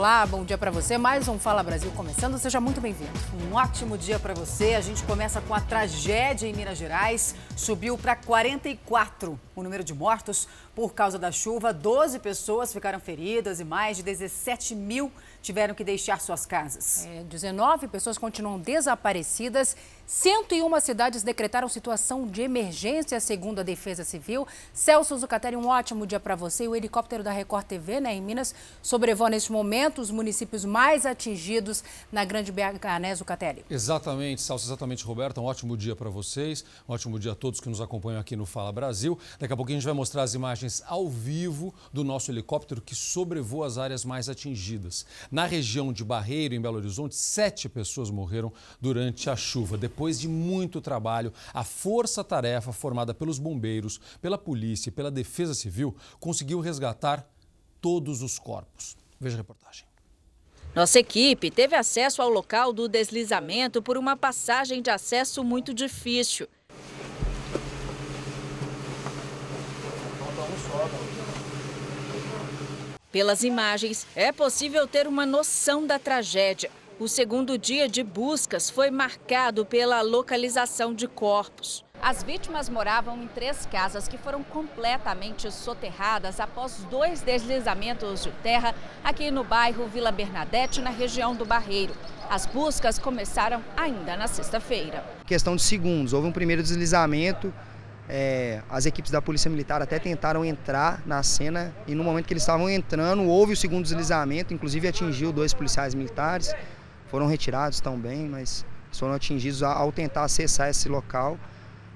Olá, bom dia para você. Mais um Fala Brasil começando. Seja muito bem-vindo. Um ótimo dia para você. A gente começa com a tragédia em Minas Gerais. Subiu para 44 o número de mortos por causa da chuva. 12 pessoas ficaram feridas e mais de 17 mil tiveram que deixar suas casas. É, 19 pessoas continuam desaparecidas. 101 cidades decretaram situação de emergência, segundo a Defesa Civil. Celso Zucatelli, um ótimo dia para você. O helicóptero da Record TV, né, em Minas, sobrevoa neste momento os municípios mais atingidos na Grande BH, né, Zucatelli? Exatamente, Celso, exatamente, Roberto. Um ótimo dia para vocês. Um ótimo dia a todos que nos acompanham aqui no Fala Brasil. Daqui a pouquinho a gente vai mostrar as imagens ao vivo do nosso helicóptero que sobrevoa as áreas mais atingidas. Na região de Barreiro, em Belo Horizonte, sete pessoas morreram durante a chuva. Depois de muito trabalho, a força-tarefa formada pelos bombeiros, pela polícia e pela defesa civil conseguiu resgatar todos os corpos. Veja a reportagem. Nossa equipe teve acesso ao local do deslizamento por uma passagem de acesso muito difícil. Pelas imagens, é possível ter uma noção da tragédia. O segundo dia de buscas foi marcado pela localização de corpos. As vítimas moravam em três casas que foram completamente soterradas após dois deslizamentos de terra aqui no bairro Vila Bernadette, na região do Barreiro. As buscas começaram ainda na sexta-feira. Questão de segundos, houve um primeiro deslizamento, é, as equipes da Polícia Militar até tentaram entrar na cena e no momento que eles estavam entrando, houve o segundo deslizamento, inclusive atingiu dois policiais militares, foram retirados também, mas foram atingidos ao tentar acessar esse local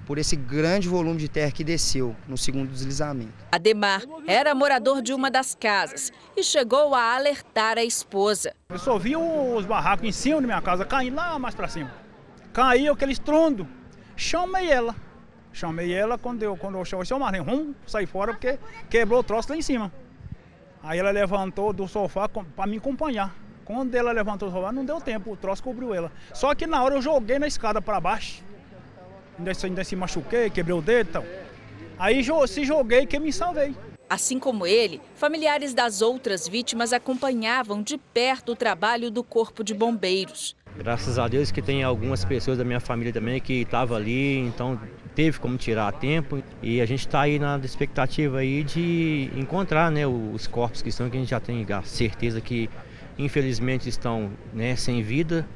por esse grande volume de terra que desceu no segundo deslizamento. Ademar era morador de uma das casas e chegou a alertar a esposa. Eu só vi os barracos em cima da minha casa caindo lá mais para cima. Caiu aquele estrondo. Chamei ela. Chamei ela, quando eu, quando eu chamei, seu Marlene, vamos sair fora porque quebrou o troço lá em cima. Aí ela levantou do sofá para me acompanhar. Quando ela levantou sofá, não deu tempo, o troço cobriu ela. Só que na hora eu joguei na escada para baixo. Ainda, ainda se machuquei, quebrei o dedo e tal. Aí se joguei que me salvei. Assim como ele, familiares das outras vítimas acompanhavam de perto o trabalho do Corpo de Bombeiros. Graças a Deus que tem algumas pessoas da minha família também que estavam ali, então teve como tirar a tempo e a gente está aí na expectativa aí de encontrar né, os corpos que estão, que a gente já tem a certeza que infelizmente estão né, sem vida,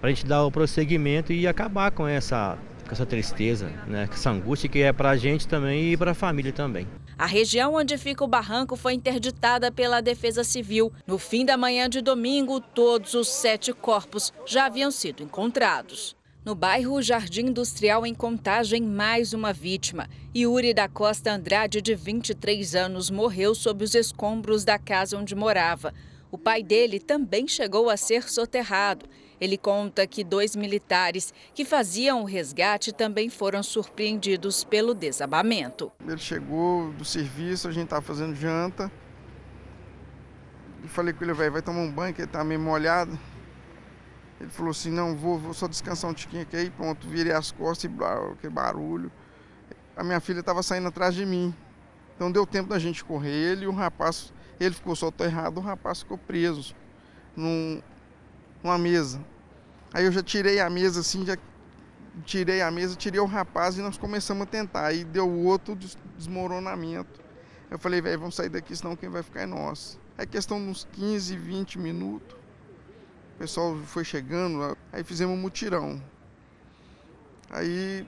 para a gente dar o prosseguimento e acabar com essa, com essa tristeza, né, com essa angústia que é para a gente também e para a família também. A região onde fica o barranco foi interditada pela Defesa Civil. No fim da manhã de domingo, todos os sete corpos já haviam sido encontrados. No bairro Jardim Industrial, em Contagem, mais uma vítima. Yuri da Costa Andrade, de 23 anos, morreu sob os escombros da casa onde morava. O pai dele também chegou a ser soterrado. Ele conta que dois militares que faziam o resgate também foram surpreendidos pelo desabamento. Ele chegou do serviço, a gente estava fazendo janta. E falei com ele, velho, vai tomar um banho, que ele está meio molhado. Ele falou assim, não, vou, vou só descansar um tiquinho aqui, aí pronto, virei as costas e que barulho. A minha filha estava saindo atrás de mim. Então deu tempo da gente correr. Ele e o rapaz, ele ficou errado, o rapaz ficou preso num, numa mesa. Aí eu já tirei a mesa assim, já tirei a mesa, tirei o rapaz e nós começamos a tentar. Aí deu outro desmoronamento. Eu falei, velho, vamos sair daqui, senão quem vai ficar é nós. É questão de uns 15, 20 minutos pessoal foi chegando, aí fizemos um mutirão. Aí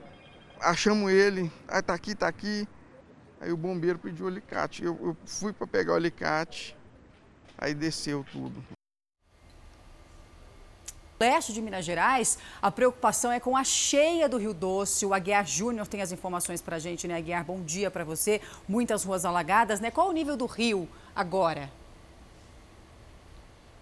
achamos ele, aí tá aqui, tá aqui. Aí o bombeiro pediu o alicate. Eu, eu fui para pegar o alicate, aí desceu tudo. leste de Minas Gerais, a preocupação é com a cheia do Rio Doce. O Aguiar Júnior tem as informações para a gente, né, Aguiar? Bom dia para você. Muitas ruas alagadas, né? Qual o nível do rio agora?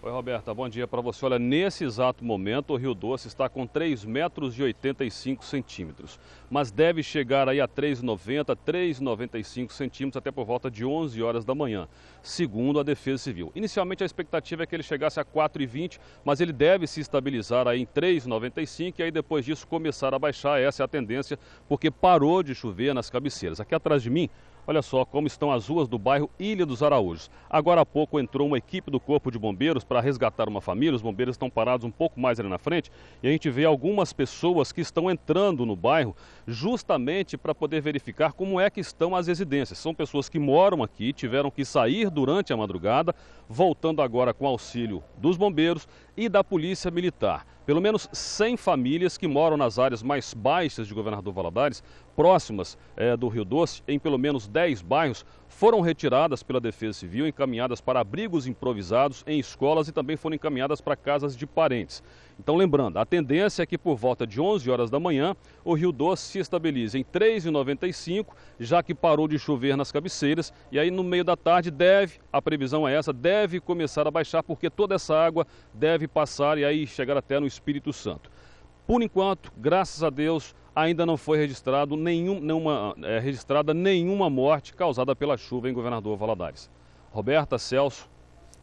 Oi, Roberta, bom dia para você. Olha, nesse exato momento o Rio Doce está com 3 metros e 85 centímetros, mas deve chegar aí a 3,90, 3,95 centímetros até por volta de 11 horas da manhã, segundo a Defesa Civil. Inicialmente a expectativa é que ele chegasse a 4,20, mas ele deve se estabilizar aí em 3,95 e aí depois disso começar a baixar. Essa é a tendência, porque parou de chover nas cabeceiras. Aqui atrás de mim, Olha só como estão as ruas do bairro Ilha dos Araújos. Agora há pouco entrou uma equipe do Corpo de Bombeiros para resgatar uma família. Os bombeiros estão parados um pouco mais ali na frente e a gente vê algumas pessoas que estão entrando no bairro justamente para poder verificar como é que estão as residências. São pessoas que moram aqui, tiveram que sair durante a madrugada, voltando agora com auxílio dos bombeiros e da Polícia Militar. Pelo menos 100 famílias que moram nas áreas mais baixas de Governador Valadares, próximas é, do Rio Doce, em pelo menos 10 bairros, foram retiradas pela Defesa Civil, encaminhadas para abrigos improvisados em escolas e também foram encaminhadas para casas de parentes. Então, lembrando, a tendência é que por volta de 11 horas da manhã, o Rio Doce se estabilize em 3,95, já que parou de chover nas cabeceiras, e aí no meio da tarde deve, a previsão é essa, deve começar a baixar, porque toda essa água deve passar e aí chegar até no Espírito Santo. Por enquanto, graças a Deus, ainda não foi registrado nenhum, nenhuma, é, registrada nenhuma morte causada pela chuva em Governador Valadares. Roberta, Celso.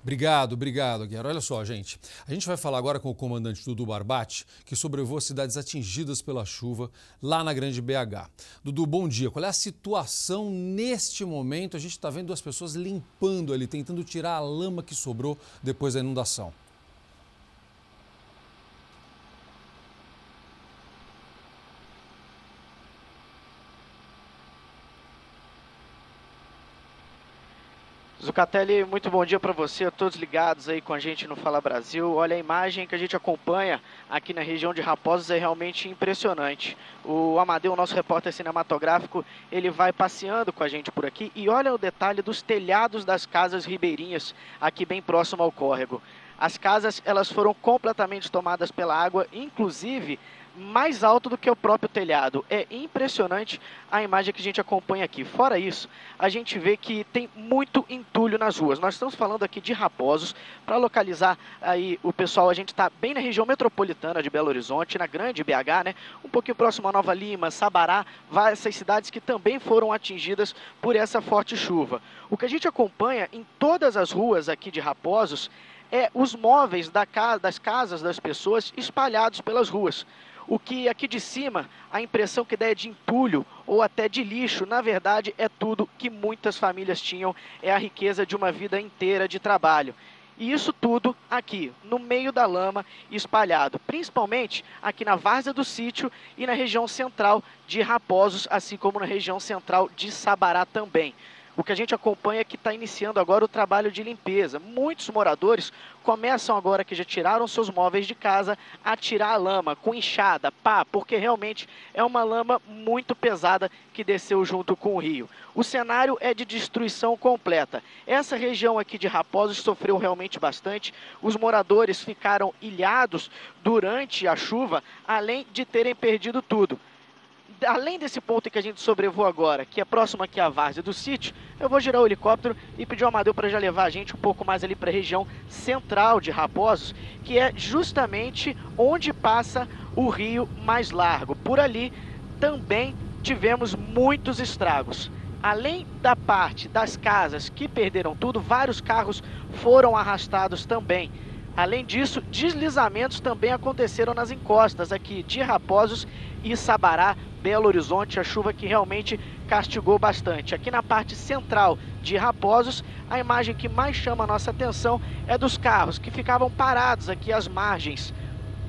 Obrigado, obrigado, Guerra. Olha só, gente. A gente vai falar agora com o comandante Dudu Barbate, que sobrevoa cidades atingidas pela chuva lá na Grande BH. Dudu, bom dia. Qual é a situação neste momento? A gente está vendo as pessoas limpando ali, tentando tirar a lama que sobrou depois da inundação. Zucatelli, muito bom dia para você, todos ligados aí com a gente no Fala Brasil. Olha, a imagem que a gente acompanha aqui na região de Raposos é realmente impressionante. O Amadeu, nosso repórter cinematográfico, ele vai passeando com a gente por aqui e olha o detalhe dos telhados das casas ribeirinhas aqui bem próximo ao córrego. As casas, elas foram completamente tomadas pela água, inclusive mais alto do que o próprio telhado. É impressionante a imagem que a gente acompanha aqui. Fora isso, a gente vê que tem muito entulho nas ruas. Nós estamos falando aqui de Raposos. Para localizar aí o pessoal, a gente está bem na região metropolitana de Belo Horizonte, na grande BH, né? Um pouquinho próximo a Nova Lima, Sabará, essas cidades que também foram atingidas por essa forte chuva. O que a gente acompanha em todas as ruas aqui de Raposos é os móveis da casa, das casas das pessoas espalhados pelas ruas. O que aqui de cima, a impressão que dá é de entulho ou até de lixo, na verdade é tudo que muitas famílias tinham, é a riqueza de uma vida inteira de trabalho. E isso tudo aqui, no meio da lama, espalhado, principalmente aqui na várzea do sítio e na região central de Raposos, assim como na região central de Sabará também. O que a gente acompanha é que está iniciando agora o trabalho de limpeza. Muitos moradores começam agora que já tiraram seus móveis de casa a tirar a lama com enxada, pá, porque realmente é uma lama muito pesada que desceu junto com o rio. O cenário é de destruição completa. Essa região aqui de Raposos sofreu realmente bastante. Os moradores ficaram ilhados durante a chuva, além de terem perdido tudo além desse ponto que a gente sobrevoa agora, que é próximo aqui à várzea do sítio, eu vou girar o helicóptero e pedir ao Amadeu para já levar a gente um pouco mais ali para a região central de Raposos, que é justamente onde passa o rio mais largo. Por ali também tivemos muitos estragos. Além da parte das casas que perderam tudo, vários carros foram arrastados também. Além disso, deslizamentos também aconteceram nas encostas aqui de Raposos e Sabará, Belo Horizonte, a chuva que realmente castigou bastante. Aqui na parte central de Raposos, a imagem que mais chama a nossa atenção é dos carros que ficavam parados aqui às margens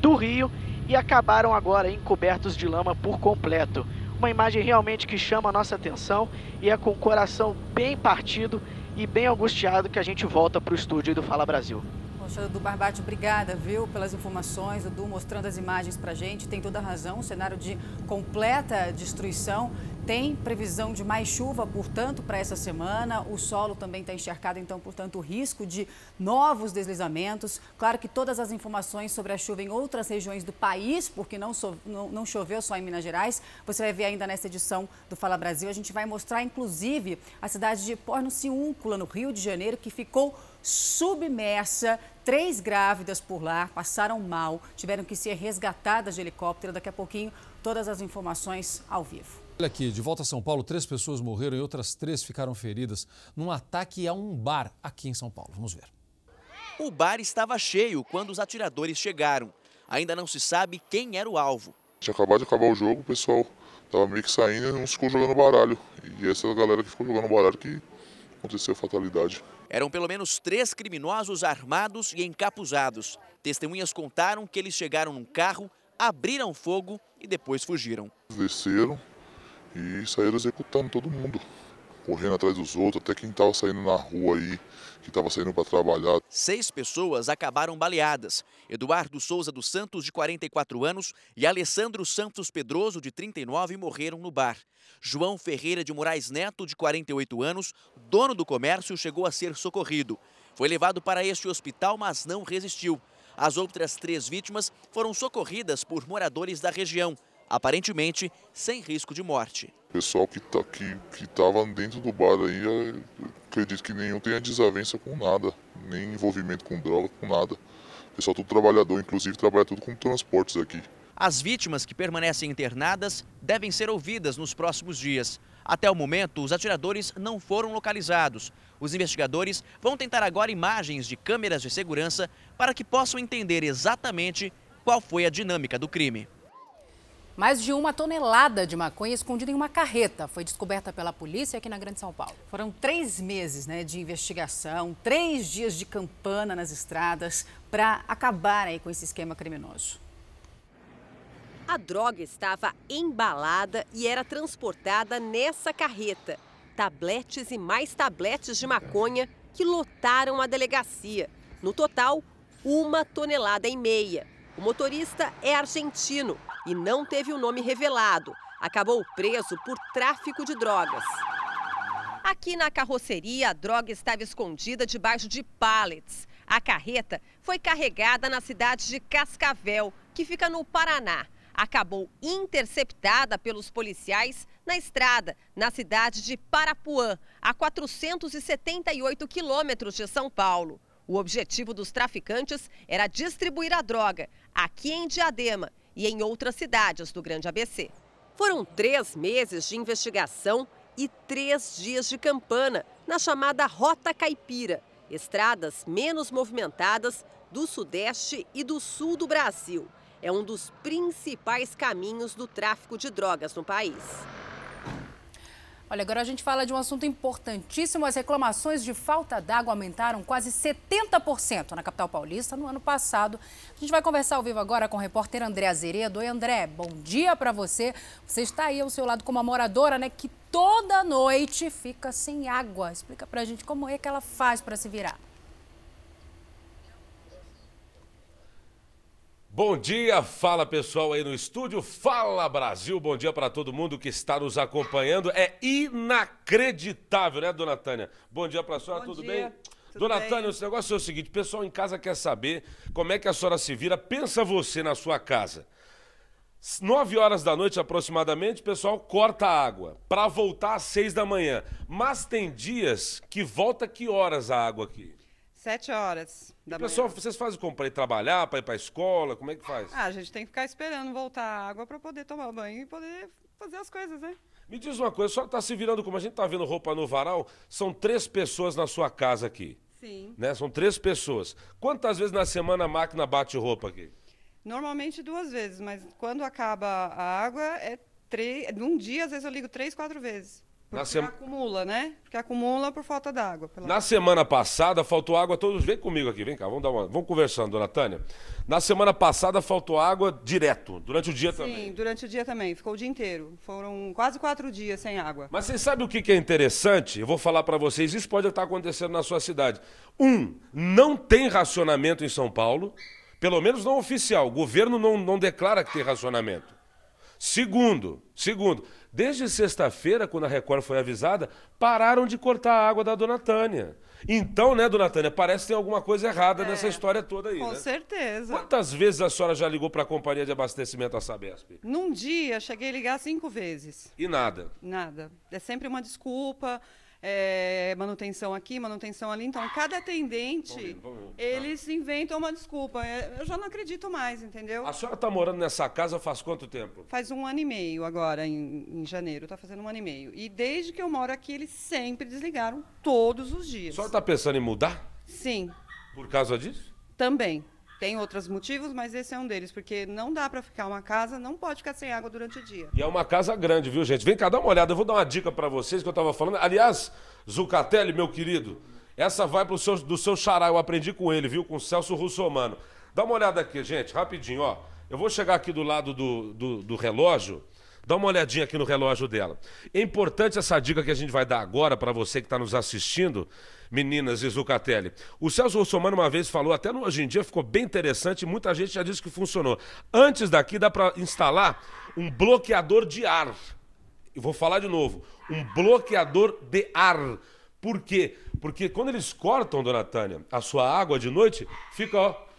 do rio e acabaram agora encobertos de lama por completo. Uma imagem realmente que chama a nossa atenção e é com o coração bem partido e bem angustiado que a gente volta para o estúdio do Fala Brasil. Poxa, Dudu Barbate, obrigada, viu, pelas informações. Dudu mostrando as imagens para gente. Tem toda a razão, um cenário de completa destruição. Tem previsão de mais chuva, portanto, para essa semana. O solo também está encharcado, então, portanto, o risco de novos deslizamentos. Claro que todas as informações sobre a chuva em outras regiões do país, porque não, so, não, não choveu só em Minas Gerais, você vai ver ainda nessa edição do Fala Brasil. A gente vai mostrar, inclusive, a cidade de Porno-Ciúncula, no Rio de Janeiro, que ficou submersa. Três grávidas por lá passaram mal, tiveram que ser resgatadas de helicóptero. Daqui a pouquinho, todas as informações ao vivo. Olha aqui, de volta a São Paulo, três pessoas morreram e outras três ficaram feridas num ataque a um bar aqui em São Paulo. Vamos ver. O bar estava cheio quando os atiradores chegaram. Ainda não se sabe quem era o alvo. Tinha acabado de acabar o jogo, o pessoal estava meio que saindo e uns ficou jogando baralho. E essa galera que ficou jogando baralho que aconteceu a fatalidade. Eram pelo menos três criminosos armados e encapuzados. Testemunhas contaram que eles chegaram num carro, abriram fogo e depois fugiram. Desceram e saíram executando todo mundo, correndo atrás dos outros, até quem estava saindo na rua aí, que estava saindo para trabalhar. Seis pessoas acabaram baleadas. Eduardo Souza dos Santos, de 44 anos, e Alessandro Santos Pedroso, de 39, morreram no bar. João Ferreira de Moraes Neto, de 48 anos, dono do comércio, chegou a ser socorrido. Foi levado para este hospital, mas não resistiu. As outras três vítimas foram socorridas por moradores da região, aparentemente sem risco de morte. O pessoal que tá estava dentro do bar aí, acredito que nenhum tenha desavença com nada, nem envolvimento com droga, com nada. O pessoal tudo trabalhador, inclusive trabalha tudo com transportes aqui. As vítimas que permanecem internadas devem ser ouvidas nos próximos dias. Até o momento, os atiradores não foram localizados. Os investigadores vão tentar agora imagens de câmeras de segurança para que possam entender exatamente qual foi a dinâmica do crime. Mais de uma tonelada de maconha escondida em uma carreta foi descoberta pela polícia aqui na Grande São Paulo. Foram três meses né, de investigação, três dias de campana nas estradas para acabar aí com esse esquema criminoso. A droga estava embalada e era transportada nessa carreta. Tabletes e mais tabletes de maconha que lotaram a delegacia. No total, uma tonelada e meia. O motorista é argentino e não teve o nome revelado. Acabou preso por tráfico de drogas. Aqui na carroceria, a droga estava escondida debaixo de pallets. A carreta foi carregada na cidade de Cascavel, que fica no Paraná acabou interceptada pelos policiais na estrada, na cidade de Parapuã, a 478 quilômetros de São Paulo. O objetivo dos traficantes era distribuir a droga aqui em Diadema e em outras cidades do Grande ABC. Foram três meses de investigação e três dias de campana na chamada Rota Caipira, estradas menos movimentadas do Sudeste e do Sul do Brasil é um dos principais caminhos do tráfico de drogas no país. Olha, agora a gente fala de um assunto importantíssimo. As reclamações de falta d'água aumentaram quase 70% na capital paulista no ano passado. A gente vai conversar ao vivo agora com o repórter André Azeredo. Oi, André, bom dia para você. Você está aí ao seu lado como uma moradora, né, que toda noite fica sem água. Explica pra gente como é que ela faz para se virar. Bom dia, fala pessoal aí no estúdio, fala Brasil, bom dia para todo mundo que está nos acompanhando. É inacreditável, né, dona Tânia? Bom dia para a senhora, bom tudo dia. bem? Tudo dona bem? Tânia, o negócio é o seguinte: o pessoal em casa quer saber como é que a senhora se vira. Pensa você na sua casa. Nove horas da noite aproximadamente, o pessoal corta a água para voltar às seis da manhã. Mas tem dias que volta que horas a água aqui? Sete horas da e, pessoal, vocês fazem como? Para ir trabalhar, para ir para a escola? Como é que faz? Ah, a gente tem que ficar esperando voltar a água para poder tomar banho e poder fazer as coisas, né? Me diz uma coisa, só está se virando como a gente está vendo roupa no varal, são três pessoas na sua casa aqui. Sim. Né? São três pessoas. Quantas vezes na semana a máquina bate roupa aqui? Normalmente duas vezes, mas quando acaba a água, é três. Num dia, às vezes eu ligo três, quatro vezes. Porque sem... acumula, né? Porque acumula por falta d'água. Pela... Na semana passada faltou água todos. Vem comigo aqui, vem cá, vamos dar uma. Vamos conversando, dona Tânia. Na semana passada faltou água direto, durante o dia Sim, também. Sim, durante o dia também. Ficou o dia inteiro. Foram quase quatro dias sem água. Mas vocês sabem o que é interessante? Eu vou falar para vocês. Isso pode estar acontecendo na sua cidade. Um, não tem racionamento em São Paulo. Pelo menos não oficial. O governo não, não declara que tem racionamento. Segundo, segundo, Desde sexta-feira, quando a Record foi avisada, pararam de cortar a água da Dona Tânia. Então, né, Dona Tânia, parece que tem alguma coisa errada é, nessa história toda aí, Com né? certeza. Quantas vezes a senhora já ligou para a companhia de abastecimento, a Sabesp? Num dia, cheguei a ligar cinco vezes. E nada? Nada. É sempre uma desculpa é, manutenção aqui, manutenção ali. Então, cada atendente, ver, vamos ver. eles ah. inventam uma desculpa. É, eu já não acredito mais, entendeu? A senhora está morando nessa casa faz quanto tempo? Faz um ano e meio agora, em, em janeiro. Está fazendo um ano e meio. E desde que eu moro aqui, eles sempre desligaram todos os dias. A senhora está pensando em mudar? Sim. Por causa disso? Também. Tem outros motivos, mas esse é um deles, porque não dá para ficar uma casa, não pode ficar sem água durante o dia. E é uma casa grande, viu, gente? Vem cá, dá uma olhada. Eu vou dar uma dica para vocês que eu estava falando. Aliás, Zucatelli, meu querido, essa vai pro seu, do seu xará. Eu aprendi com ele, viu? Com o Celso Russomano. Dá uma olhada aqui, gente, rapidinho, ó. Eu vou chegar aqui do lado do, do, do relógio. Dá uma olhadinha aqui no relógio dela. É importante essa dica que a gente vai dar agora para você que está nos assistindo, meninas e Zucatelli. O Celso Russomano uma vez falou, até no, hoje em dia ficou bem interessante, muita gente já disse que funcionou. Antes daqui dá para instalar um bloqueador de ar. Vou falar de novo, um bloqueador de ar. Por quê? Porque quando eles cortam, dona Tânia, a sua água de noite, fica, ó,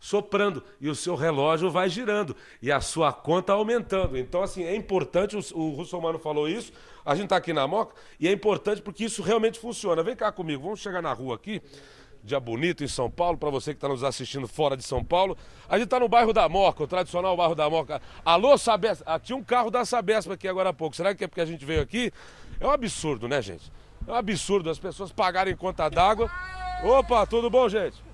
soprando e o seu relógio vai girando e a sua conta aumentando. Então, assim, é importante, o, o Russomano falou isso, a gente está aqui na Moca e é importante porque isso realmente funciona. Vem cá comigo, vamos chegar na rua aqui, dia bonito em São Paulo, para você que está nos assistindo fora de São Paulo. A gente está no bairro da Moca, o tradicional bairro da Moca. Alô, Sabesp, ah, tinha um carro da Sabesp aqui agora há pouco, será que é porque a gente veio aqui? É um absurdo, né, gente? É um absurdo as pessoas pagarem conta d'água. Opa, tudo bom, gente?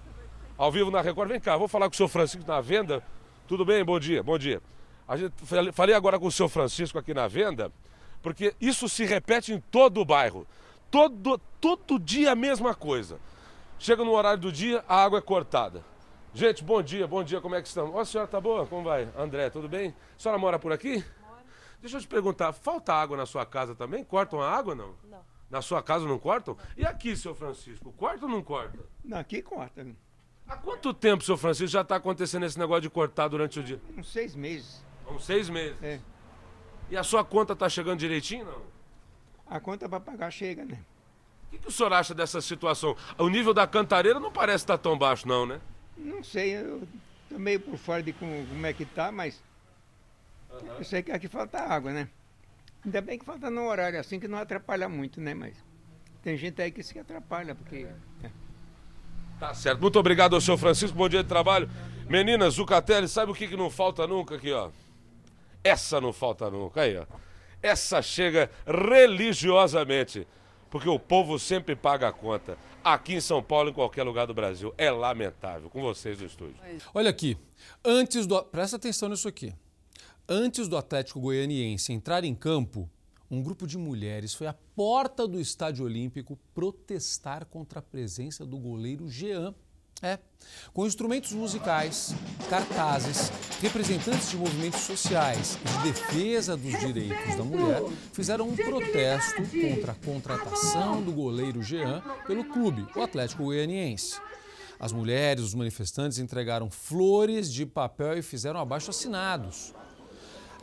Ao vivo na Record. Vem cá, vou falar com o senhor Francisco na venda. Tudo bem? Bom dia, bom dia. A gente, falei agora com o senhor Francisco aqui na venda, porque isso se repete em todo o bairro. Todo, todo dia a mesma coisa. Chega no horário do dia, a água é cortada. Gente, bom dia, bom dia, como é que estão? Ó, a senhora tá boa? Como vai? André, tudo bem? A senhora mora por aqui? Mora. Deixa eu te perguntar, falta água na sua casa também? Cortam a água não? Não. Na sua casa não cortam? E aqui, senhor Francisco, corta ou não corta? Não, aqui corta. Há quanto tempo, seu Francisco, já está acontecendo esse negócio de cortar durante o dia? Uns seis meses. Uns seis meses? É. E a sua conta está chegando direitinho, não? A conta para pagar chega, né? O que, que, o senhor acha dessa situação? O nível da cantareira não parece estar tá tão baixo, não, né? Não sei, eu tô meio por fora de como, como é que tá, mas uhum. eu sei que aqui falta água, né? Ainda bem que falta no horário assim que não atrapalha muito, né? Mas tem gente aí que se atrapalha, porque. É. Tá certo. Muito obrigado ao senhor Francisco. Bom dia de trabalho. Meninas, Zucatelli, sabe o que, que não falta nunca aqui, ó? Essa não falta nunca. Aí, ó. Essa chega religiosamente. Porque o povo sempre paga a conta. Aqui em São Paulo, em qualquer lugar do Brasil. É lamentável. Com vocês no estúdio. Olha aqui. Antes do. Presta atenção nisso aqui. Antes do Atlético Goianiense entrar em campo, um grupo de mulheres foi à porta do Estádio Olímpico protestar contra a presença do goleiro Jean. É, com instrumentos musicais, cartazes, representantes de movimentos sociais e de defesa dos direitos da mulher fizeram um protesto contra a contratação do goleiro Jean pelo clube, o Atlético Goianiense. As mulheres, os manifestantes entregaram flores de papel e fizeram abaixo assinados.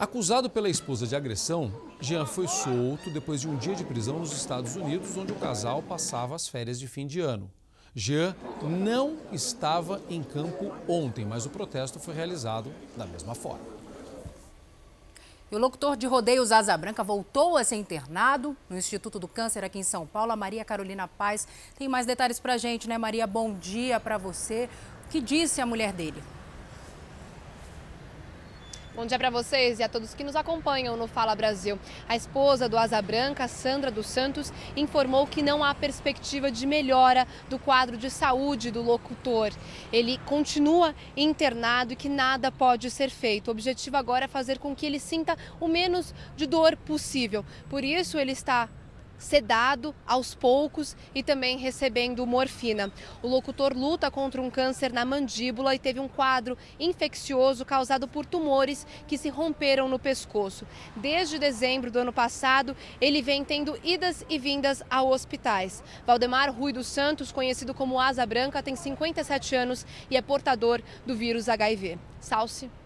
Acusado pela esposa de agressão, Jean foi solto depois de um dia de prisão nos Estados Unidos, onde o casal passava as férias de fim de ano. Jean não estava em campo ontem, mas o protesto foi realizado da mesma forma. O locutor de rodeios Asa Branca voltou a ser internado no Instituto do Câncer aqui em São Paulo. A Maria Carolina Paz tem mais detalhes para gente, né, Maria? Bom dia para você. O que disse a mulher dele? Bom dia para vocês e a todos que nos acompanham no Fala Brasil. A esposa do Asa Branca, Sandra dos Santos, informou que não há perspectiva de melhora do quadro de saúde do locutor. Ele continua internado e que nada pode ser feito. O objetivo agora é fazer com que ele sinta o menos de dor possível. Por isso, ele está sedado aos poucos e também recebendo morfina. O locutor luta contra um câncer na mandíbula e teve um quadro infeccioso causado por tumores que se romperam no pescoço. Desde dezembro do ano passado, ele vem tendo idas e vindas a hospitais. Valdemar Rui dos Santos, conhecido como Asa Branca, tem 57 anos e é portador do vírus HIV. Salce.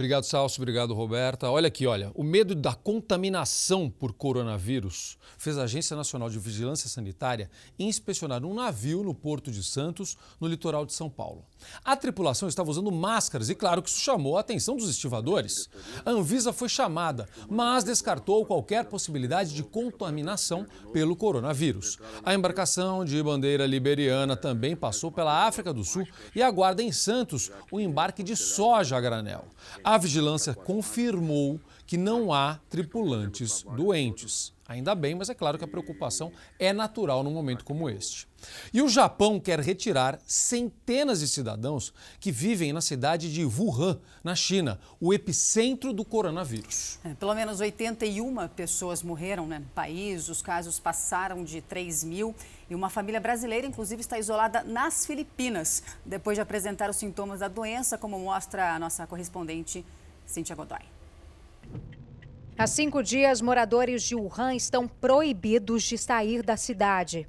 Obrigado, Salso. Obrigado, Roberta. Olha aqui, olha. O medo da contaminação por coronavírus fez a Agência Nacional de Vigilância Sanitária inspecionar um navio no Porto de Santos, no litoral de São Paulo. A tripulação estava usando máscaras e, claro, que isso chamou a atenção dos estivadores. A Anvisa foi chamada, mas descartou qualquer possibilidade de contaminação pelo coronavírus. A embarcação de bandeira liberiana também passou pela África do Sul e aguarda em Santos o embarque de soja a granel. A vigilância confirmou que não há tripulantes doentes. Ainda bem, mas é claro que a preocupação é natural num momento como este. E o Japão quer retirar centenas de cidadãos que vivem na cidade de Wuhan, na China, o epicentro do coronavírus. É, pelo menos 81 pessoas morreram né, no país, os casos passaram de 3 mil e uma família brasileira, inclusive, está isolada nas Filipinas, depois de apresentar os sintomas da doença, como mostra a nossa correspondente Cíntia Godoy. Há cinco dias, moradores de Wuhan estão proibidos de sair da cidade.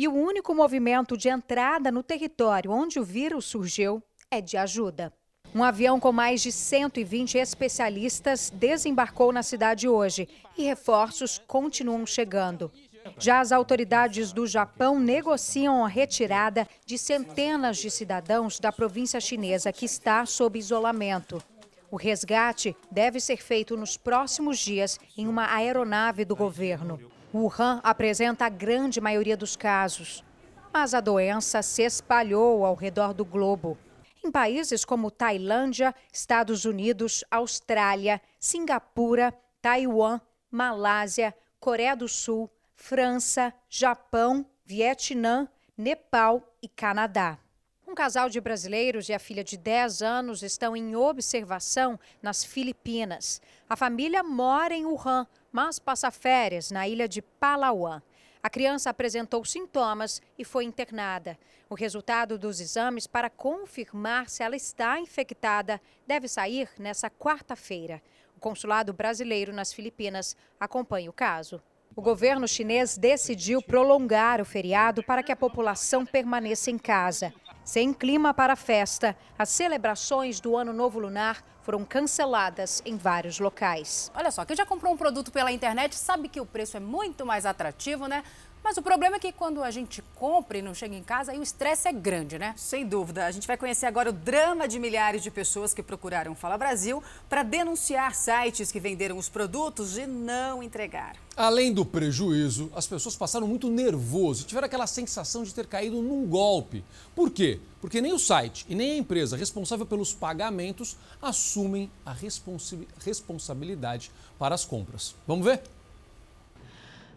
E o único movimento de entrada no território onde o vírus surgiu é de ajuda. Um avião com mais de 120 especialistas desembarcou na cidade hoje e reforços continuam chegando. Já as autoridades do Japão negociam a retirada de centenas de cidadãos da província chinesa que está sob isolamento. O resgate deve ser feito nos próximos dias em uma aeronave do governo. Wuhan apresenta a grande maioria dos casos, mas a doença se espalhou ao redor do globo. Em países como Tailândia, Estados Unidos, Austrália, Singapura, Taiwan, Malásia, Coreia do Sul, França, Japão, Vietnã, Nepal e Canadá. Casal de brasileiros e a filha de 10 anos estão em observação nas Filipinas. A família mora em Wuhan, mas passa férias na ilha de Palawan. A criança apresentou sintomas e foi internada. O resultado dos exames para confirmar se ela está infectada deve sair nessa quarta-feira. O consulado brasileiro nas Filipinas acompanha o caso. O governo chinês decidiu prolongar o feriado para que a população permaneça em casa. Sem clima para a festa, as celebrações do Ano Novo Lunar foram canceladas em vários locais. Olha só, quem já comprou um produto pela internet sabe que o preço é muito mais atrativo, né? Mas o problema é que quando a gente compra e não chega em casa, aí o estresse é grande, né? Sem dúvida. A gente vai conhecer agora o drama de milhares de pessoas que procuraram Fala Brasil para denunciar sites que venderam os produtos e não entregar. Além do prejuízo, as pessoas passaram muito nervoso e tiveram aquela sensação de ter caído num golpe. Por quê? Porque nem o site e nem a empresa responsável pelos pagamentos assumem a responsabilidade para as compras. Vamos ver?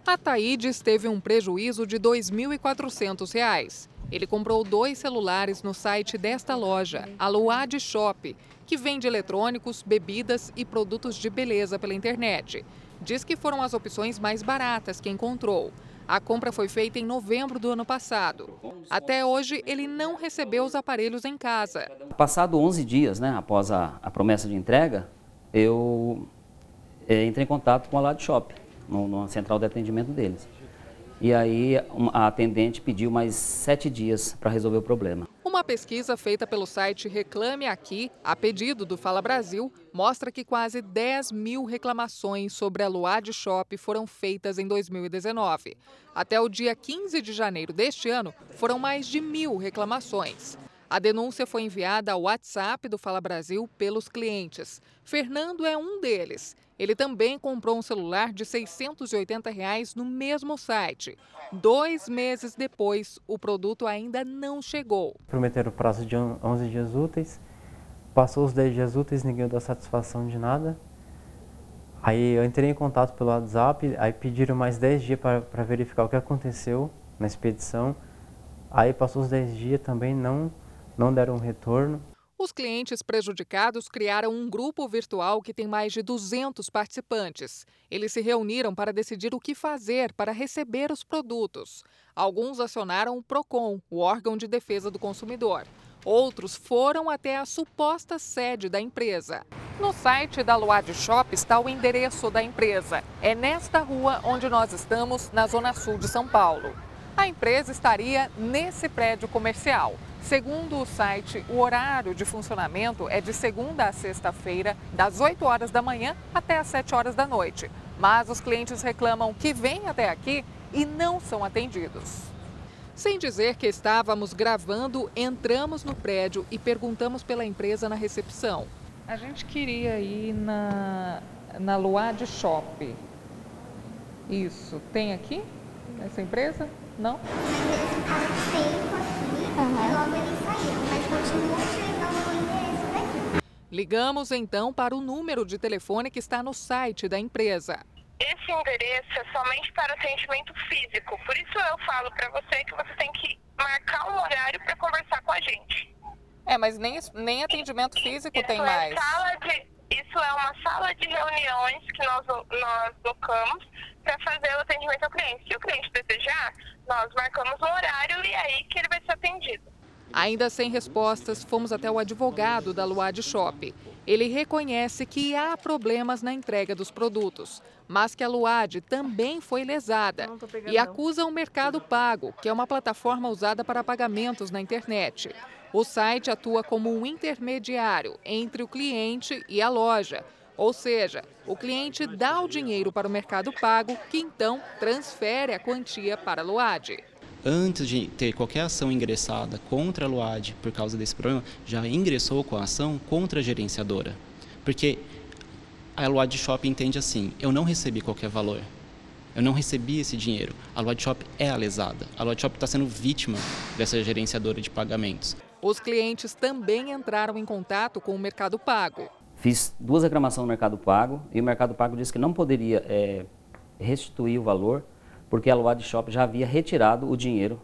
Ataídes teve um prejuízo de R$ 2.400. Ele comprou dois celulares no site desta loja, a Luad Shop, que vende eletrônicos, bebidas e produtos de beleza pela internet. Diz que foram as opções mais baratas que encontrou. A compra foi feita em novembro do ano passado. Até hoje, ele não recebeu os aparelhos em casa. Passado 11 dias, né, após a, a promessa de entrega, eu é, entrei em contato com a Lad Shop no, na central de atendimento deles. E aí a atendente pediu mais sete dias para resolver o problema. Uma pesquisa feita pelo site Reclame Aqui, a pedido do Fala Brasil, mostra que quase 10 mil reclamações sobre a Luad Shop foram feitas em 2019. Até o dia 15 de janeiro deste ano, foram mais de mil reclamações. A denúncia foi enviada ao WhatsApp do Fala Brasil pelos clientes. Fernando é um deles. Ele também comprou um celular de 680 reais no mesmo site. Dois meses depois, o produto ainda não chegou. Prometeram o prazo de 11 dias úteis. Passou os 10 dias úteis, ninguém deu satisfação de nada. Aí eu entrei em contato pelo WhatsApp, aí pediram mais 10 dias para verificar o que aconteceu na expedição. Aí passou os 10 dias também, não não deram retorno. Os clientes prejudicados criaram um grupo virtual que tem mais de 200 participantes. Eles se reuniram para decidir o que fazer para receber os produtos. Alguns acionaram o PROCON, o órgão de defesa do consumidor. Outros foram até a suposta sede da empresa. No site da Luad Shop está o endereço da empresa. É nesta rua onde nós estamos, na zona sul de São Paulo. A empresa estaria nesse prédio comercial. Segundo o site, o horário de funcionamento é de segunda a sexta-feira, das 8 horas da manhã até as 7 horas da noite. Mas os clientes reclamam que vêm até aqui e não são atendidos. Sem dizer que estávamos gravando, entramos no prédio e perguntamos pela empresa na recepção. A gente queria ir na, na Luad Shop. Isso, tem aqui? Essa empresa? Não? Uhum. Logo mas chegando endereço daqui. Ligamos então para o número de telefone que está no site da empresa. esse endereço é somente para atendimento físico. Por isso eu falo para você que você tem que marcar um horário para conversar com a gente. É, mas nem, nem atendimento físico isso tem é mais. Sala de, isso é uma sala de reuniões que nós, nós locamos para fazer o atendimento ao cliente. Se o cliente desejar, nós marcamos um horário e é aí que ele vai ser atendido. Ainda sem respostas, fomos até o advogado da Luad Shop. Ele reconhece que há problemas na entrega dos produtos, mas que a Luad também foi lesada e acusa o Mercado Pago, que é uma plataforma usada para pagamentos na internet. O site atua como um intermediário entre o cliente e a loja. Ou seja, o cliente dá o dinheiro para o Mercado Pago, que então transfere a quantia para a Luad antes de ter qualquer ação ingressada contra a Luad por causa desse problema, já ingressou com a ação contra a gerenciadora. Porque a Luad Shop entende assim: eu não recebi qualquer valor. Eu não recebi esse dinheiro. A Luad Shop é a lesada. A Luad Shop está sendo vítima dessa gerenciadora de pagamentos. Os clientes também entraram em contato com o Mercado Pago. Fiz duas reclamações no Mercado Pago e o Mercado Pago disse que não poderia é, restituir o valor porque a Luad Shop já havia retirado o dinheiro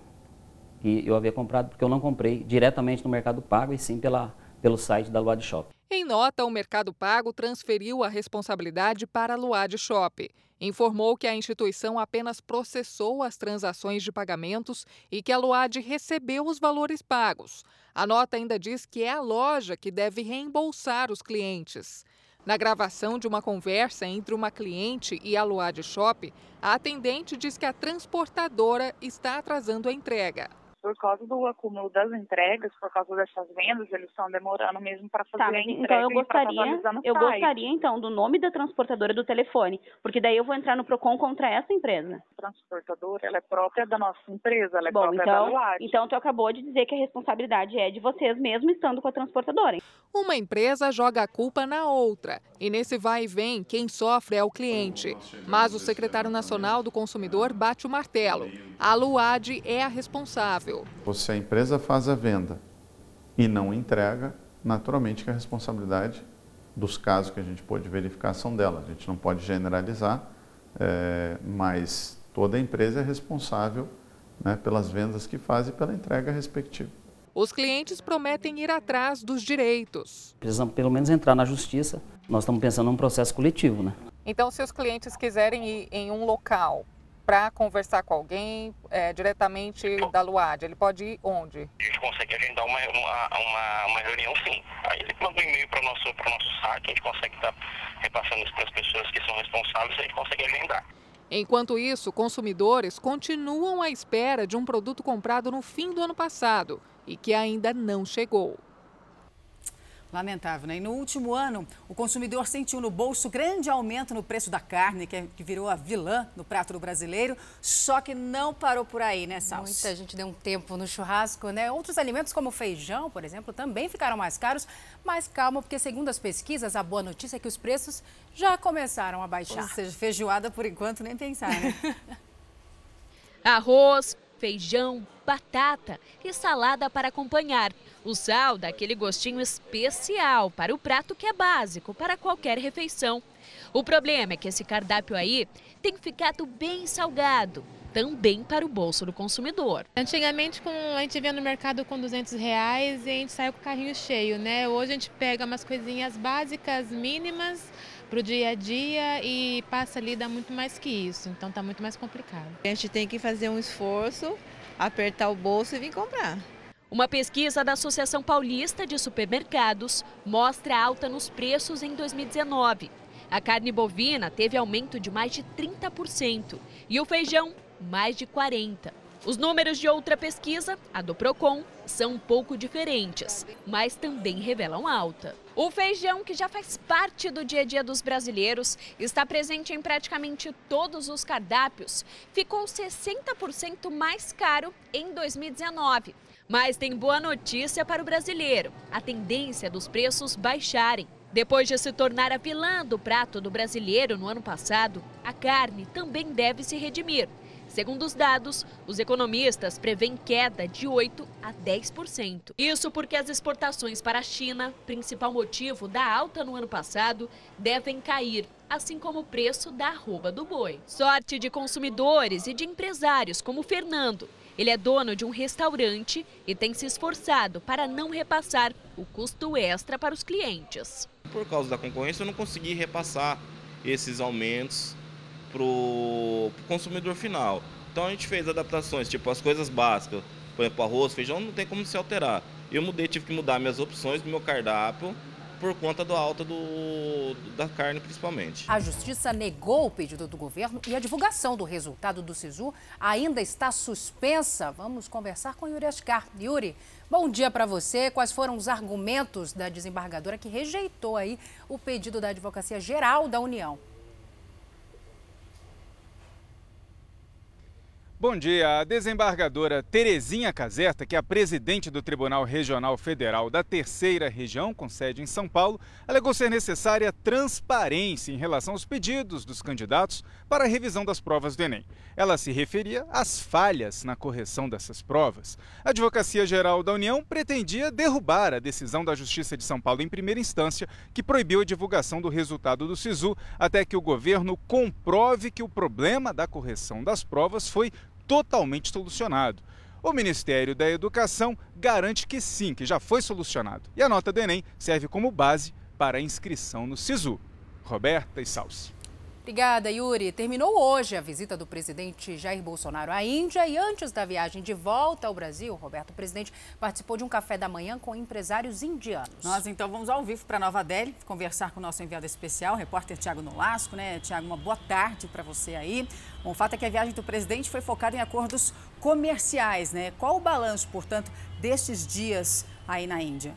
que eu havia comprado, porque eu não comprei diretamente no Mercado Pago e sim pela, pelo site da Luad Shop. Em nota, o Mercado Pago transferiu a responsabilidade para a Luad Shop. Informou que a instituição apenas processou as transações de pagamentos e que a Luad recebeu os valores pagos. A nota ainda diz que é a loja que deve reembolsar os clientes. Na gravação de uma conversa entre uma cliente e a Luad Shop, a atendente diz que a transportadora está atrasando a entrega por causa do acúmulo das entregas, por causa dessas vendas, eles estão demorando mesmo para fazer tá, a entrega. Então eu gostaria, eu site. gostaria então do nome da transportadora do telefone, porque daí eu vou entrar no Procon contra essa empresa. A transportadora, ela é própria da nossa empresa, ela é Bom, própria então, da Luad. Então tu acabou de dizer que a responsabilidade é de vocês mesmo estando com a transportadora. Uma empresa joga a culpa na outra, e nesse vai e vem quem sofre é o cliente. Mas o secretário nacional do consumidor bate o martelo. A Luad é a responsável. Se a empresa faz a venda e não entrega, naturalmente que a responsabilidade dos casos que a gente pode verificar são dela. A gente não pode generalizar, é, mas toda empresa é responsável né, pelas vendas que faz e pela entrega respectiva. Os clientes prometem ir atrás dos direitos. Precisamos pelo menos entrar na justiça. Nós estamos pensando num processo coletivo, né? Então, se os clientes quiserem ir em um local para conversar com alguém é, diretamente da Luad, ele pode ir onde? A gente consegue agendar uma, uma, uma, uma reunião, sim. Aí ele manda um e-mail para o nosso, nosso site, a gente consegue estar tá repassando isso para as pessoas que são responsáveis, a gente consegue agendar. Enquanto isso, consumidores continuam à espera de um produto comprado no fim do ano passado e que ainda não chegou. Lamentável, né? E no último ano, o consumidor sentiu no bolso grande aumento no preço da carne, que, é, que virou a vilã no prato do brasileiro. Só que não parou por aí, né, Salso? Muita gente deu um tempo no churrasco, né? Outros alimentos, como feijão, por exemplo, também ficaram mais caros. Mas calma, porque segundo as pesquisas, a boa notícia é que os preços já começaram a baixar. Ou seja, feijoada, por enquanto, nem pensar, né? Arroz, feijão, batata e salada para acompanhar. O sal dá aquele gostinho especial para o prato que é básico para qualquer refeição. O problema é que esse cardápio aí tem ficado bem salgado, também para o bolso do consumidor. Antigamente a gente via no mercado com 200 reais e a gente saiu com o carrinho cheio, né? Hoje a gente pega umas coisinhas básicas, mínimas, para o dia a dia e passa ali dá muito mais que isso, então está muito mais complicado. A gente tem que fazer um esforço, apertar o bolso e vir comprar. Uma pesquisa da Associação Paulista de Supermercados mostra alta nos preços em 2019. A carne bovina teve aumento de mais de 30% e o feijão mais de 40%. Os números de outra pesquisa, a do Procon, são um pouco diferentes, mas também revelam alta. O feijão, que já faz parte do dia a dia dos brasileiros, está presente em praticamente todos os cardápios, ficou 60% mais caro em 2019. Mas tem boa notícia para o brasileiro: a tendência dos preços baixarem. Depois de se tornar a vilã do prato do brasileiro no ano passado, a carne também deve se redimir. Segundo os dados, os economistas prevêem queda de 8 a 10%. Isso porque as exportações para a China, principal motivo da alta no ano passado, devem cair assim como o preço da arroba do boi. Sorte de consumidores e de empresários como Fernando. Ele é dono de um restaurante e tem se esforçado para não repassar o custo extra para os clientes. Por causa da concorrência, eu não consegui repassar esses aumentos para o consumidor final. Então a gente fez adaptações, tipo as coisas básicas, por exemplo, arroz, feijão, não tem como se alterar. Eu mudei, tive que mudar minhas opções do meu cardápio por conta do alta do, da carne, principalmente. A Justiça negou o pedido do governo e a divulgação do resultado do SISU ainda está suspensa. Vamos conversar com Yuri Ascar. Yuri, bom dia para você. Quais foram os argumentos da desembargadora que rejeitou aí o pedido da Advocacia Geral da União? Bom dia. A desembargadora Terezinha Caserta, que é a presidente do Tribunal Regional Federal da Terceira Região, com sede em São Paulo, alegou ser necessária transparência em relação aos pedidos dos candidatos para a revisão das provas do Enem. Ela se referia às falhas na correção dessas provas. A Advocacia Geral da União pretendia derrubar a decisão da Justiça de São Paulo em primeira instância, que proibiu a divulgação do resultado do SISU até que o governo comprove que o problema da correção das provas foi totalmente solucionado. O Ministério da Educação garante que sim, que já foi solucionado. E a nota do Enem serve como base para a inscrição no SISU. Roberta e Salsi. Obrigada, Yuri. Terminou hoje a visita do presidente Jair Bolsonaro à Índia e antes da viagem de volta ao Brasil, Roberto, o presidente participou de um café da manhã com empresários indianos. Nós então vamos ao vivo para Nova Delhi conversar com o nosso enviado especial, repórter Tiago Nolasco, né? Tiago, uma boa tarde para você aí. Bom, o fato é que a viagem do presidente foi focada em acordos comerciais, né? Qual o balanço, portanto, destes dias aí na Índia?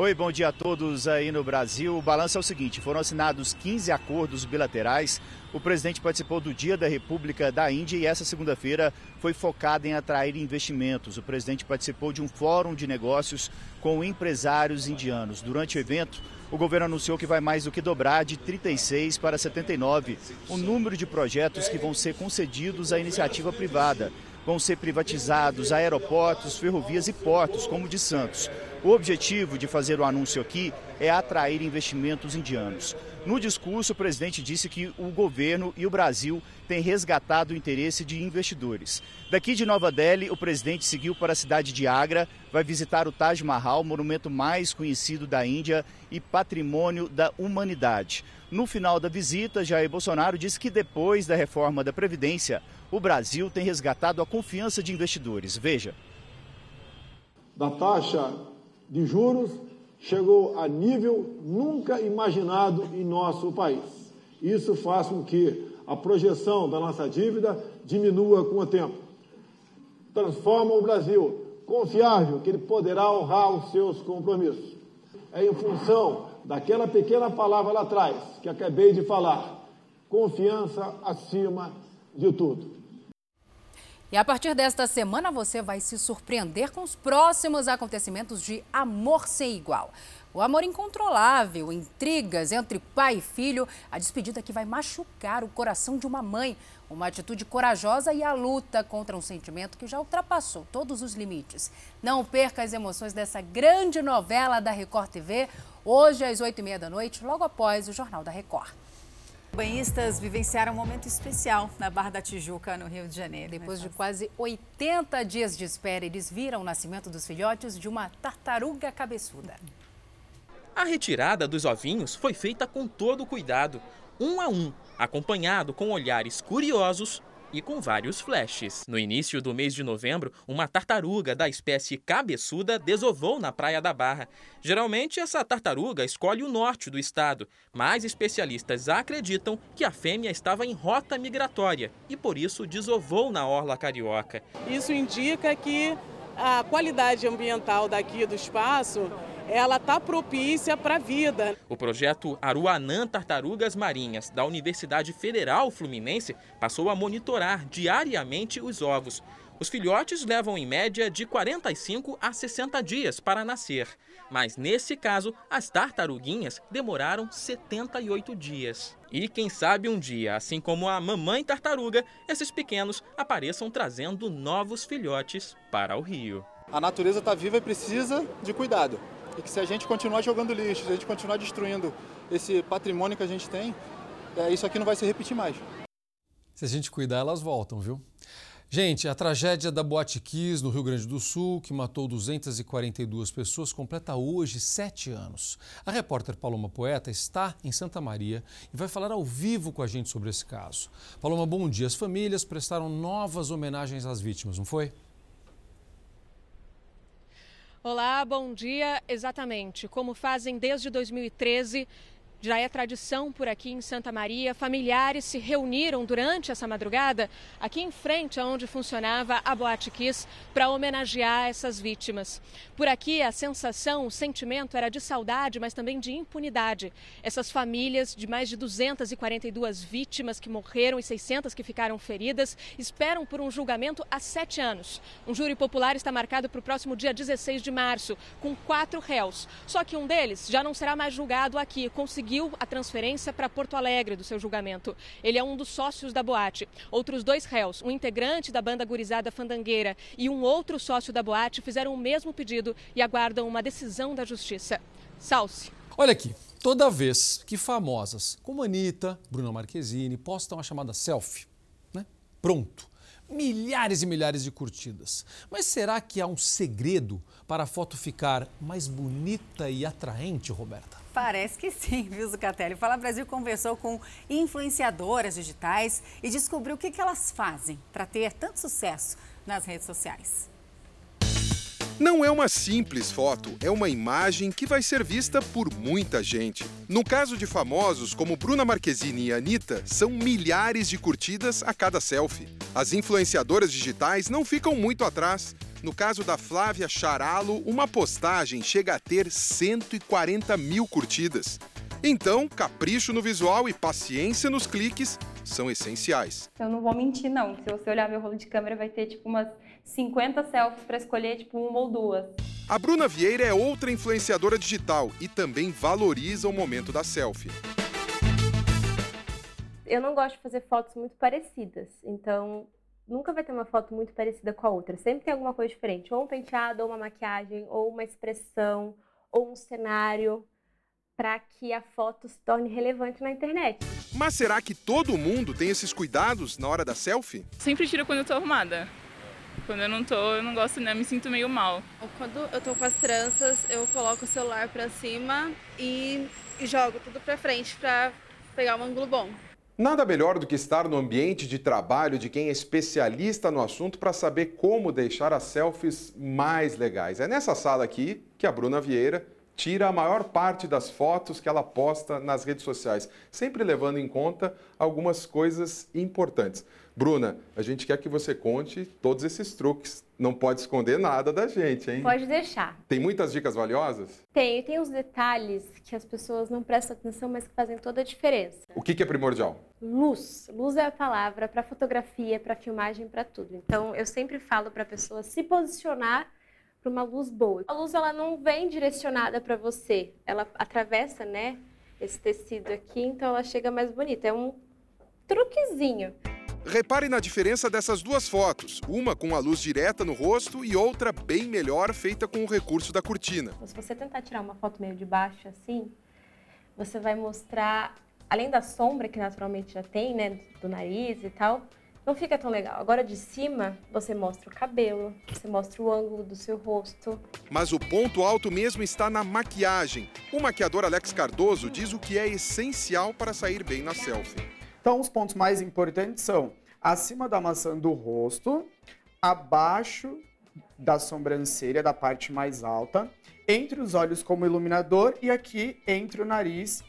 Oi, bom dia a todos aí no Brasil. O balanço é o seguinte: foram assinados 15 acordos bilaterais. O presidente participou do Dia da República da Índia e essa segunda-feira foi focada em atrair investimentos. O presidente participou de um fórum de negócios com empresários indianos. Durante o evento, o governo anunciou que vai mais do que dobrar de 36 para 79 o número de projetos que vão ser concedidos à iniciativa privada. Vão ser privatizados aeroportos, ferrovias e portos, como o de Santos. O objetivo de fazer o anúncio aqui é atrair investimentos indianos. No discurso, o presidente disse que o governo e o Brasil têm resgatado o interesse de investidores. Daqui de Nova Delhi, o presidente seguiu para a cidade de Agra, vai visitar o Taj Mahal, monumento mais conhecido da Índia e patrimônio da humanidade. No final da visita, Jair Bolsonaro disse que depois da reforma da Previdência, o Brasil tem resgatado a confiança de investidores. Veja. Da taxa de juros chegou a nível nunca imaginado em nosso país. Isso faz com que a projeção da nossa dívida diminua com o tempo. Transforma o Brasil confiável que ele poderá honrar os seus compromissos. É em função daquela pequena palavra lá atrás que acabei de falar: confiança acima de tudo. E a partir desta semana você vai se surpreender com os próximos acontecimentos de Amor Sem Igual. O amor incontrolável, intrigas entre pai e filho, a despedida que vai machucar o coração de uma mãe, uma atitude corajosa e a luta contra um sentimento que já ultrapassou todos os limites. Não perca as emoções dessa grande novela da Record TV, hoje às oito e meia da noite, logo após o Jornal da Record. Banhistas vivenciaram um momento especial na Barra da Tijuca, no Rio de Janeiro. Depois de quase 80 dias de espera, eles viram o nascimento dos filhotes de uma tartaruga cabeçuda. A retirada dos ovinhos foi feita com todo cuidado, um a um, acompanhado com olhares curiosos e com vários flashes. No início do mês de novembro, uma tartaruga da espécie cabeçuda desovou na Praia da Barra. Geralmente, essa tartaruga escolhe o norte do estado, mas especialistas acreditam que a fêmea estava em rota migratória e por isso desovou na orla carioca. Isso indica que a qualidade ambiental daqui do espaço ela está propícia para a vida. O projeto Aruanã Tartarugas Marinhas, da Universidade Federal Fluminense, passou a monitorar diariamente os ovos. Os filhotes levam em média de 45 a 60 dias para nascer, mas nesse caso, as tartaruguinhas demoraram 78 dias. E quem sabe um dia, assim como a mamãe tartaruga, esses pequenos apareçam trazendo novos filhotes para o rio. A natureza está viva e precisa de cuidado. E que se a gente continuar jogando lixo, se a gente continuar destruindo esse patrimônio que a gente tem, é, isso aqui não vai se repetir mais. Se a gente cuidar, elas voltam, viu? Gente, a tragédia da Boate Kiss no Rio Grande do Sul, que matou 242 pessoas, completa hoje sete anos. A repórter Paloma Poeta está em Santa Maria e vai falar ao vivo com a gente sobre esse caso. Paloma, bom dia. As famílias prestaram novas homenagens às vítimas, não foi? Olá, bom dia. Exatamente. Como fazem desde 2013, já é tradição por aqui em Santa Maria, familiares se reuniram durante essa madrugada aqui em frente aonde funcionava a Boate Kiss para homenagear essas vítimas. Por aqui a sensação, o sentimento era de saudade, mas também de impunidade. Essas famílias de mais de 242 vítimas que morreram e 600 que ficaram feridas esperam por um julgamento há sete anos. Um júri popular está marcado para o próximo dia 16 de março, com quatro réus. Só que um deles já não será mais julgado aqui, conseguiu conseguiu a transferência para Porto Alegre do seu julgamento. Ele é um dos sócios da boate. Outros dois réus, um integrante da banda gurizada Fandangueira e um outro sócio da boate, fizeram o mesmo pedido e aguardam uma decisão da justiça. Salce. Olha aqui, toda vez que famosas como Anitta, Bruna Marquezine postam a chamada selfie, né? Pronto milhares e milhares de curtidas. Mas será que há um segredo para a foto ficar mais bonita e atraente, Roberta? Parece que sim, viu, Zucatelli? Fala Brasil conversou com influenciadoras digitais e descobriu o que, que elas fazem para ter tanto sucesso nas redes sociais. Não é uma simples foto, é uma imagem que vai ser vista por muita gente. No caso de famosos como Bruna Marquezine e Anitta, são milhares de curtidas a cada selfie. As influenciadoras digitais não ficam muito atrás. No caso da Flávia Charalo, uma postagem chega a ter 140 mil curtidas. Então, capricho no visual e paciência nos cliques são essenciais. Eu não vou mentir, não. Se você olhar meu rolo de câmera, vai ter tipo umas 50 selfies para escolher tipo uma ou duas. A Bruna Vieira é outra influenciadora digital e também valoriza o momento da selfie. Eu não gosto de fazer fotos muito parecidas, então nunca vai ter uma foto muito parecida com a outra. Sempre tem alguma coisa diferente, ou um penteado, ou uma maquiagem, ou uma expressão, ou um cenário para que a foto se torne relevante na internet. Mas será que todo mundo tem esses cuidados na hora da selfie? Sempre tiro quando eu tô arrumada. Quando eu não tô, eu não gosto, né? Eu me sinto meio mal. Quando eu tô com as tranças, eu coloco o celular para cima e, e jogo tudo para frente para pegar um ângulo bom. Nada melhor do que estar no ambiente de trabalho de quem é especialista no assunto para saber como deixar as selfies mais legais. É nessa sala aqui que a Bruna Vieira tira a maior parte das fotos que ela posta nas redes sociais, sempre levando em conta algumas coisas importantes. Bruna, a gente quer que você conte todos esses truques. Não pode esconder nada da gente, hein? Pode deixar. Tem muitas dicas valiosas? Tem, tem os detalhes que as pessoas não prestam atenção, mas que fazem toda a diferença. O que, que é primordial? Luz. Luz é a palavra para fotografia, para filmagem, para tudo. Então, eu sempre falo para a pessoa se posicionar para uma luz boa. A luz ela não vem direcionada para você, ela atravessa, né, esse tecido aqui, então ela chega mais bonita. É um truquezinho. Repare na diferença dessas duas fotos, uma com a luz direta no rosto e outra bem melhor feita com o recurso da cortina. Se você tentar tirar uma foto meio de baixo assim, você vai mostrar, além da sombra que naturalmente já tem, né, do nariz e tal, não fica tão legal. Agora de cima, você mostra o cabelo, você mostra o ângulo do seu rosto. Mas o ponto alto mesmo está na maquiagem. O maquiador Alex Cardoso diz o que é essencial para sair bem na selfie. Então, os pontos mais importantes são acima da maçã do rosto, abaixo da sobrancelha, da parte mais alta, entre os olhos como iluminador e aqui entre o nariz.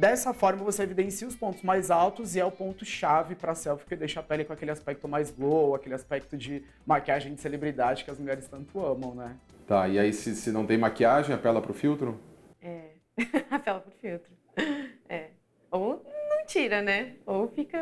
Dessa forma, você evidencia os pontos mais altos e é o ponto-chave para a selfie que deixa a pele com aquele aspecto mais glow, aquele aspecto de maquiagem de celebridade que as mulheres tanto amam, né? Tá, e aí se, se não tem maquiagem, apela pro filtro? É, apela pro filtro. É. Ou tira, né? Ou fica,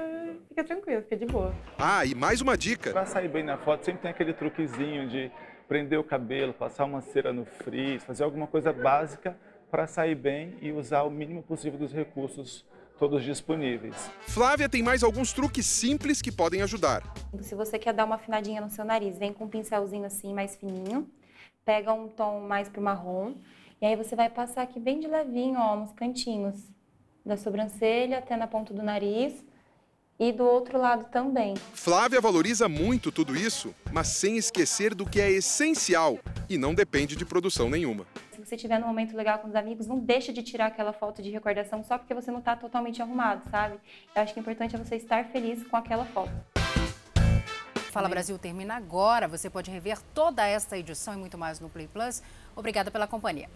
fica tranquilo, fica de boa. Ah, e mais uma dica. Para sair bem na foto, sempre tem aquele truquezinho de prender o cabelo, passar uma cera no frizz, fazer alguma coisa básica para sair bem e usar o mínimo possível dos recursos todos disponíveis. Flávia tem mais alguns truques simples que podem ajudar. Se você quer dar uma afinadinha no seu nariz, vem com um pincelzinho assim mais fininho, pega um tom mais pro marrom E aí você vai passar aqui bem de levinho, ó, nos cantinhos da sobrancelha até na ponta do nariz e do outro lado também. Flávia valoriza muito tudo isso, mas sem esquecer do que é essencial e não depende de produção nenhuma. Se você estiver num momento legal com os amigos, não deixa de tirar aquela foto de recordação só porque você não está totalmente arrumado, sabe? Eu acho que o importante é você estar feliz com aquela foto. Fala Brasil termina agora. Você pode rever toda esta edição e muito mais no Play Plus. Obrigada pela companhia.